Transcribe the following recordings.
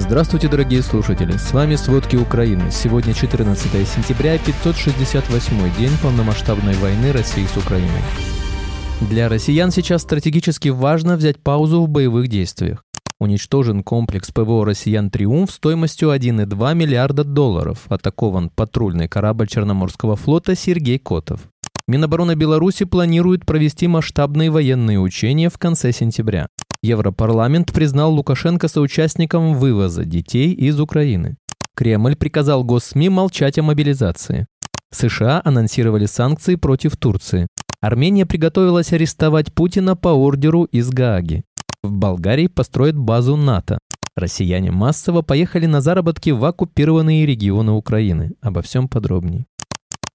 Здравствуйте, дорогие слушатели! С вами «Сводки Украины». Сегодня 14 сентября, 568 день полномасштабной войны России с Украиной. Для россиян сейчас стратегически важно взять паузу в боевых действиях. Уничтожен комплекс ПВО «Россиян Триумф» стоимостью 1,2 миллиарда долларов. Атакован патрульный корабль Черноморского флота Сергей Котов. Минобороны Беларуси планирует провести масштабные военные учения в конце сентября. Европарламент признал Лукашенко соучастником вывоза детей из Украины. Кремль приказал госсми молчать о мобилизации. США анонсировали санкции против Турции. Армения приготовилась арестовать Путина по ордеру из Гааги. В Болгарии построят базу НАТО. Россияне массово поехали на заработки в оккупированные регионы Украины. Обо всем подробнее.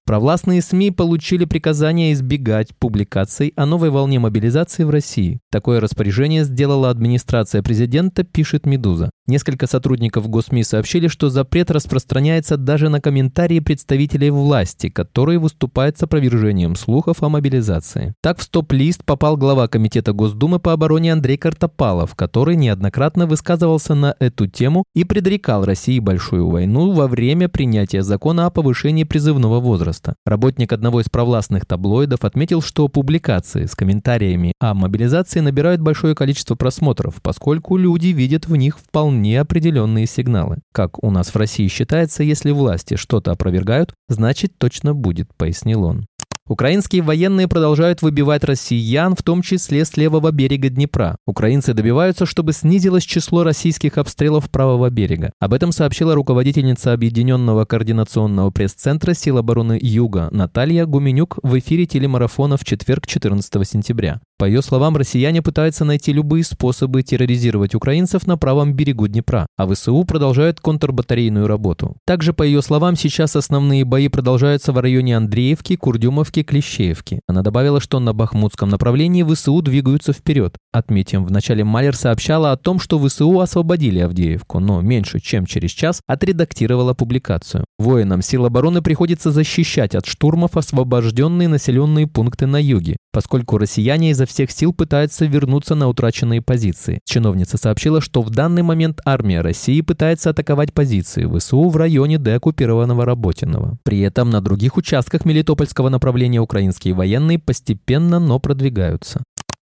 Провластные СМИ получили приказание избегать публикаций о новой волне мобилизации в России. Такое распоряжение сделала администрация президента, пишет «Медуза». Несколько сотрудников ГосМИ сообщили, что запрет распространяется даже на комментарии представителей власти, которые выступают с опровержением слухов о мобилизации. Так в стоп-лист попал глава Комитета Госдумы по обороне Андрей Картопалов, который неоднократно высказывался на эту тему и предрекал России большую войну во время принятия закона о повышении призывного возраста. Работник одного из провластных таблоидов отметил, что публикации с комментариями о мобилизации набирают большое количество просмотров, поскольку люди видят в них вполне определенные сигналы. Как у нас в России считается, если власти что-то опровергают, значит точно будет, пояснил он. Украинские военные продолжают выбивать россиян, в том числе с левого берега Днепра. Украинцы добиваются, чтобы снизилось число российских обстрелов правого берега. Об этом сообщила руководительница Объединенного координационного пресс-центра сил обороны Юга Наталья Гуменюк в эфире телемарафона в четверг 14 сентября. По ее словам, россияне пытаются найти любые способы терроризировать украинцев на правом берегу Днепра, а ВСУ продолжают контрбатарейную работу. Также, по ее словам, сейчас основные бои продолжаются в районе Андреевки, Курдюмовки, Клещеевки. Она добавила, что на Бахмутском направлении ВСУ двигаются вперед. Отметим, в начале Малер сообщала о том, что ВСУ освободили Авдеевку, но меньше чем через час отредактировала публикацию. Воинам сил обороны приходится защищать от штурмов освобожденные населенные пункты на юге, поскольку россияне изо всех сил пытаются вернуться на утраченные позиции. Чиновница сообщила, что в данный момент армия России пытается атаковать позиции ВСУ в районе деоккупированного Работиного. При этом на других участках Мелитопольского направления украинские военные постепенно, но продвигаются.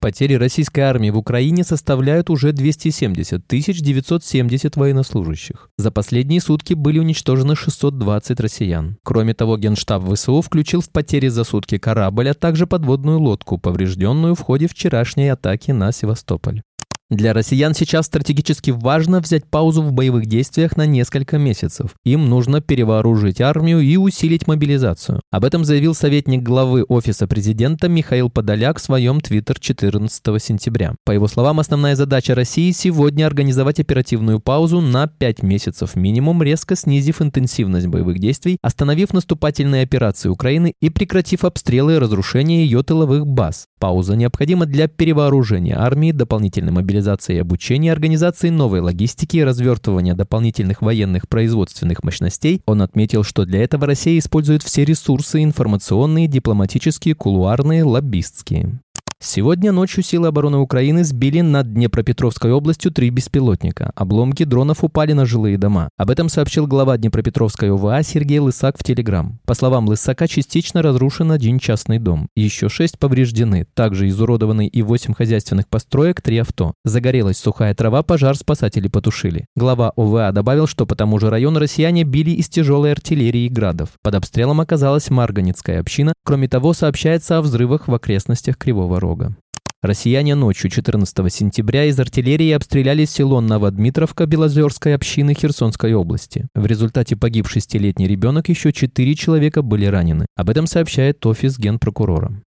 Потери российской армии в Украине составляют уже 270 970 военнослужащих. За последние сутки были уничтожены 620 россиян. Кроме того, Генштаб ВСУ включил в потери за сутки корабль, а также подводную лодку, поврежденную в ходе вчерашней атаки на Севастополь. Для россиян сейчас стратегически важно взять паузу в боевых действиях на несколько месяцев. Им нужно перевооружить армию и усилить мобилизацию. Об этом заявил советник главы Офиса президента Михаил Подоляк в своем твиттер 14 сентября. По его словам, основная задача России сегодня организовать оперативную паузу на 5 месяцев минимум, резко снизив интенсивность боевых действий, остановив наступательные операции Украины и прекратив обстрелы и разрушение ее тыловых баз. Пауза необходима для перевооружения армии, дополнительной мобилизации и обучения, организации новой логистики и развертывания дополнительных военных производственных мощностей. Он отметил, что для этого Россия использует все ресурсы информационные, дипломатические, кулуарные, лоббистские. Сегодня ночью силы обороны Украины сбили над Днепропетровской областью три беспилотника. Обломки дронов упали на жилые дома. Об этом сообщил глава Днепропетровской ОВА Сергей Лысак в Телеграм. По словам Лысака, частично разрушен один частный дом. Еще шесть повреждены. Также изуродованы и восемь хозяйственных построек, три авто. Загорелась сухая трава, пожар спасатели потушили. Глава ОВА добавил, что по тому же району россияне били из тяжелой артиллерии и градов. Под обстрелом оказалась Марганецкая община. Кроме того, сообщается о взрывах в окрестностях Кривого Рога дорога. Россияне ночью 14 сентября из артиллерии обстреляли село Новодмитровка Белозерской общины Херсонской области. В результате погиб шестилетний ребенок, еще четыре человека были ранены. Об этом сообщает офис генпрокурора.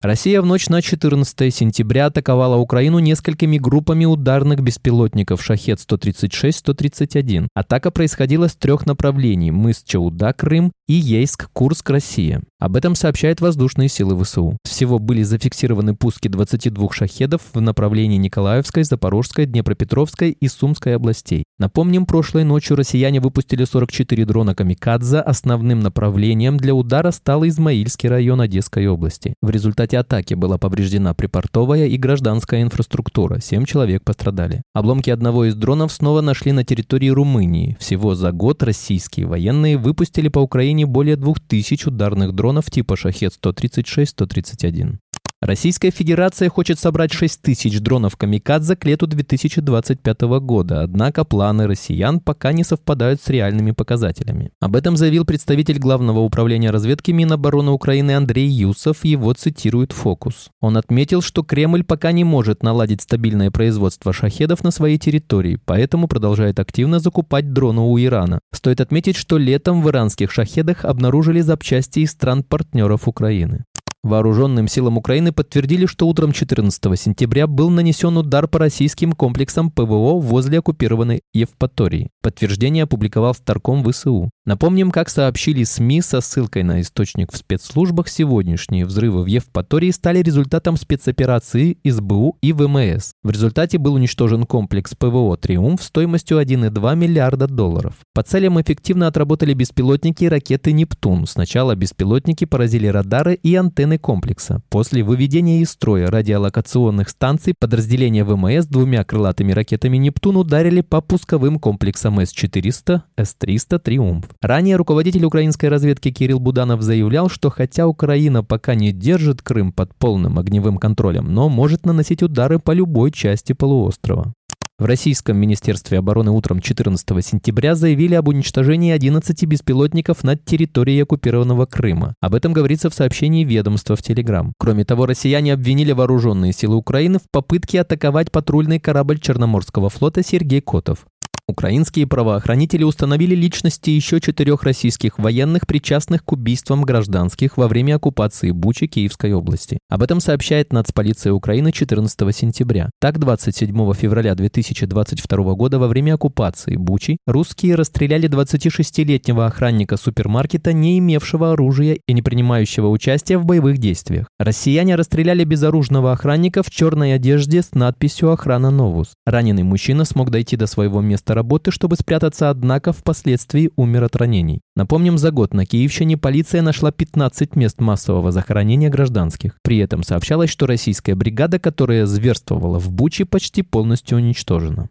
Россия в ночь на 14 сентября атаковала Украину несколькими группами ударных беспилотников «Шахет-136-131». Атака происходила с трех направлений – мыс Чауда, Крым и Ейск, Курск, Россия. Об этом сообщают воздушные силы ВСУ. Всего были зафиксированы пуски 22 шахедов в направлении Николаевской, Запорожской, Днепропетровской и Сумской областей. Напомним, прошлой ночью россияне выпустили 44 дрона «Камикадзе». Основным направлением для удара стал Измаильский район Одесской области. В результате атаки была повреждена припортовая и гражданская инфраструктура. Семь человек пострадали. Обломки одного из дронов снова нашли на территории Румынии. Всего за год российские военные выпустили по Украине более 2000 ударных дронов типа «Шахет-136-131». Российская Федерация хочет собрать 6 тысяч дронов «Камикадзе» к лету 2025 года, однако планы россиян пока не совпадают с реальными показателями. Об этом заявил представитель Главного управления разведки Минобороны Украины Андрей Юсов, его цитирует «Фокус». Он отметил, что Кремль пока не может наладить стабильное производство шахедов на своей территории, поэтому продолжает активно закупать дроны у Ирана. Стоит отметить, что летом в иранских шахедах обнаружили запчасти из стран-партнеров Украины. Вооруженным силам Украины подтвердили, что утром 14 сентября был нанесен удар по российским комплексам ПВО возле оккупированной Евпатории. Подтверждение опубликовал Старком ВСУ. Напомним, как сообщили СМИ со ссылкой на источник в спецслужбах, сегодняшние взрывы в Евпатории стали результатом спецоперации СБУ и ВМС. В результате был уничтожен комплекс ПВО «Триумф» стоимостью 1,2 миллиарда долларов. По целям эффективно отработали беспилотники и ракеты «Нептун». Сначала беспилотники поразили радары и антенны антенны комплекса. После выведения из строя радиолокационных станций подразделения ВМС двумя крылатыми ракетами «Нептун» ударили по пусковым комплексам С-400, С-300, «Триумф». Ранее руководитель украинской разведки Кирилл Буданов заявлял, что хотя Украина пока не держит Крым под полным огневым контролем, но может наносить удары по любой части полуострова. В Российском Министерстве обороны утром 14 сентября заявили об уничтожении 11 беспилотников над территорией оккупированного Крыма. Об этом говорится в сообщении ведомства в Телеграм. Кроме того, россияне обвинили вооруженные силы Украины в попытке атаковать патрульный корабль Черноморского флота «Сергей Котов». Украинские правоохранители установили личности еще четырех российских военных, причастных к убийствам гражданских во время оккупации Бучи Киевской области. Об этом сообщает нацполиция Украины 14 сентября. Так, 27 февраля 2022 года во время оккупации Бучи русские расстреляли 26-летнего охранника супермаркета, не имевшего оружия и не принимающего участия в боевых действиях. Россияне расстреляли безоружного охранника в черной одежде с надписью «Охрана Новус». Раненый мужчина смог дойти до своего места работы, чтобы спрятаться, однако впоследствии умер от ранений. Напомним, за год на Киевщине полиция нашла 15 мест массового захоронения гражданских. При этом сообщалось, что российская бригада, которая зверствовала в Буче, почти полностью уничтожена.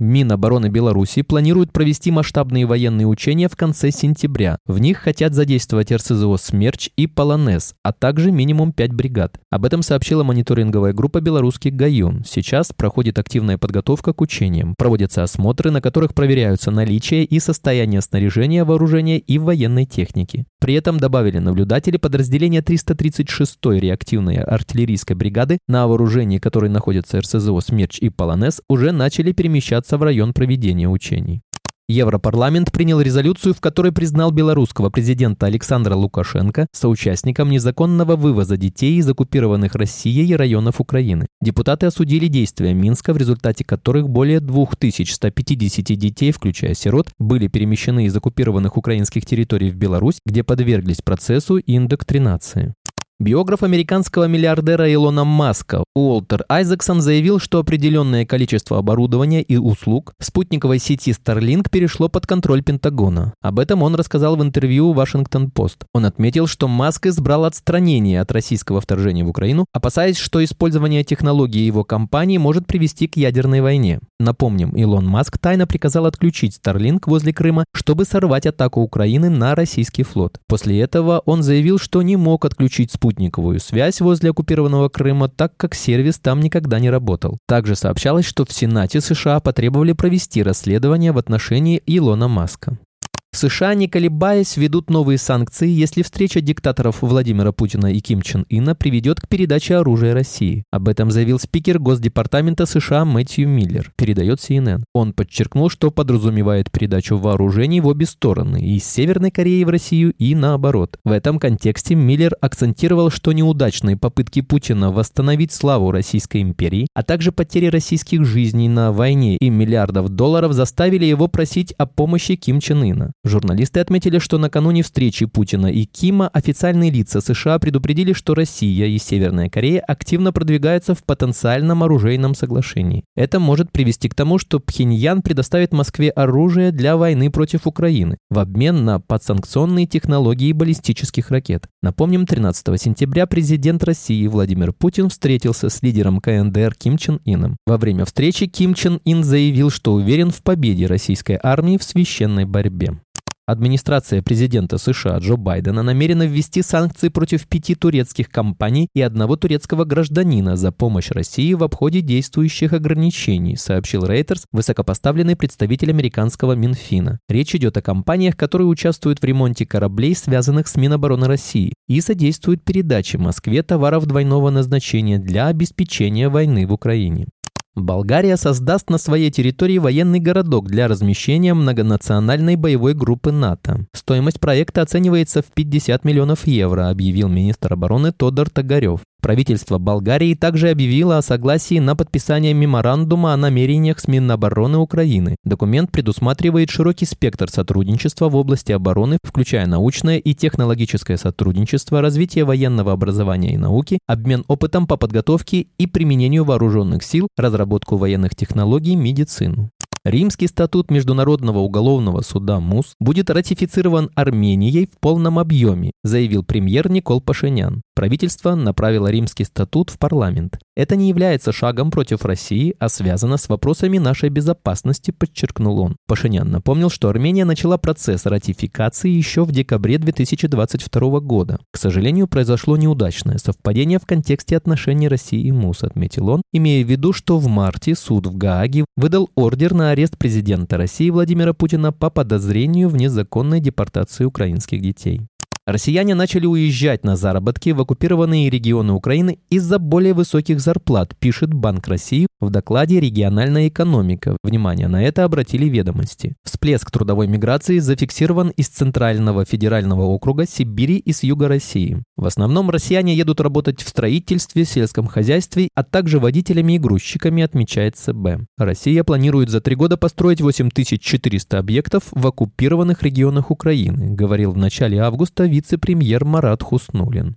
Минобороны Беларуси планирует провести масштабные военные учения в конце сентября. В них хотят задействовать РСЗО «Смерч» и «Полонез», а также минимум 5 бригад. Об этом сообщила мониторинговая группа «Белорусский Гаюн». Сейчас проходит активная подготовка к учениям. Проводятся осмотры, на которых проверяются наличие и состояние снаряжения, вооружения и военной техники. При этом добавили наблюдатели подразделения 336-й реактивной артиллерийской бригады, на вооружении которой находятся РСЗО «Смерч» и «Полонез», уже начали перемещаться в район проведения учений. Европарламент принял резолюцию, в которой признал белорусского президента Александра Лукашенко соучастником незаконного вывоза детей из оккупированных Россией районов Украины. Депутаты осудили действия Минска, в результате которых более 2150 детей, включая сирот, были перемещены из оккупированных украинских территорий в Беларусь, где подверглись процессу индоктринации. Биограф американского миллиардера Илона Маска Уолтер Айзексон заявил, что определенное количество оборудования и услуг спутниковой сети Starlink перешло под контроль Пентагона. Об этом он рассказал в интервью Вашингтон-Пост. Он отметил, что Маск избрал отстранение от российского вторжения в Украину, опасаясь, что использование технологии его компании может привести к ядерной войне. Напомним, Илон Маск тайно приказал отключить Starlink возле Крыма, чтобы сорвать атаку Украины на российский флот. После этого он заявил, что не мог отключить спутник спутниковую связь возле оккупированного Крыма, так как сервис там никогда не работал. Также сообщалось, что в Сенате США потребовали провести расследование в отношении Илона Маска. США, не колебаясь, ведут новые санкции, если встреча диктаторов Владимира Путина и Ким Чен Ына приведет к передаче оружия России. Об этом заявил спикер Госдепартамента США Мэтью Миллер, передает CNN. Он подчеркнул, что подразумевает передачу вооружений в обе стороны, из Северной Кореи в Россию и наоборот. В этом контексте Миллер акцентировал, что неудачные попытки Путина восстановить славу Российской империи, а также потери российских жизней на войне и миллиардов долларов заставили его просить о помощи Ким Чен Ына. Журналисты отметили, что накануне встречи Путина и Кима официальные лица США предупредили, что Россия и Северная Корея активно продвигаются в потенциальном оружейном соглашении. Это может привести к тому, что Пхеньян предоставит Москве оружие для войны против Украины в обмен на подсанкционные технологии баллистических ракет. Напомним, 13 сентября президент России Владимир Путин встретился с лидером КНДР Ким Чен Ином. Во время встречи Ким Чен Ин заявил, что уверен в победе российской армии в священной борьбе. Администрация президента США Джо Байдена намерена ввести санкции против пяти турецких компаний и одного турецкого гражданина за помощь России в обходе действующих ограничений, сообщил Reuters, высокопоставленный представитель американского Минфина. Речь идет о компаниях, которые участвуют в ремонте кораблей, связанных с Минобороны России, и содействуют передаче Москве товаров двойного назначения для обеспечения войны в Украине. Болгария создаст на своей территории военный городок для размещения многонациональной боевой группы НАТО. Стоимость проекта оценивается в 50 миллионов евро, объявил министр обороны Тодор Тагарев. Правительство Болгарии также объявило о согласии на подписание меморандума о намерениях с Минобороны Украины. Документ предусматривает широкий спектр сотрудничества в области обороны, включая научное и технологическое сотрудничество, развитие военного образования и науки, обмен опытом по подготовке и применению вооруженных сил, разработку военных технологий, медицину. Римский статут Международного уголовного суда МУС будет ратифицирован Арменией в полном объеме, заявил премьер Никол Пашинян. Правительство направило римский статут в парламент. Это не является шагом против России, а связано с вопросами нашей безопасности, подчеркнул он. Пашинян напомнил, что Армения начала процесс ратификации еще в декабре 2022 года. К сожалению, произошло неудачное совпадение в контексте отношений России и МУС, отметил он, имея в виду, что в марте суд в Гааге выдал ордер на арест президента России Владимира Путина по подозрению в незаконной депортации украинских детей. Россияне начали уезжать на заработки в оккупированные регионы Украины из-за более высоких зарплат, пишет Банк России в докладе «Региональная экономика». Внимание на это обратили ведомости. Всплеск трудовой миграции зафиксирован из Центрального федерального округа Сибири и с юга России. В основном россияне едут работать в строительстве, сельском хозяйстве, а также водителями и грузчиками, отмечает ЦБ. Россия планирует за три года построить 8400 объектов в оккупированных регионах Украины, говорил в начале августа вице-премьер Марат Хуснулин.